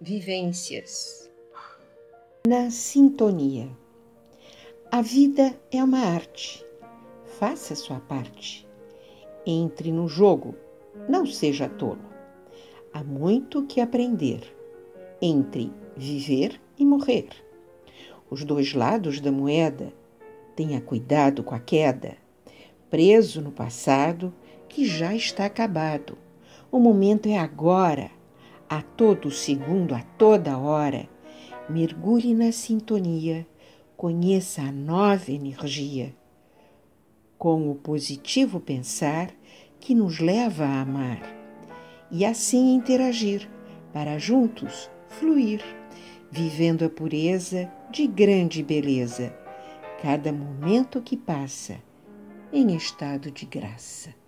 vivências. Na sintonia. A vida é uma arte. Faça sua parte. Entre no jogo, não seja tolo. Há muito que aprender entre viver e morrer. Os dois lados da moeda. Tenha cuidado com a queda. Preso no passado que já está acabado. O momento é agora a todo segundo, a toda hora. Mergulhe na sintonia, conheça a nova energia. Com o positivo pensar que nos leva a amar e assim interagir para juntos fluir, vivendo a pureza de grande beleza, cada momento que passa em estado de graça.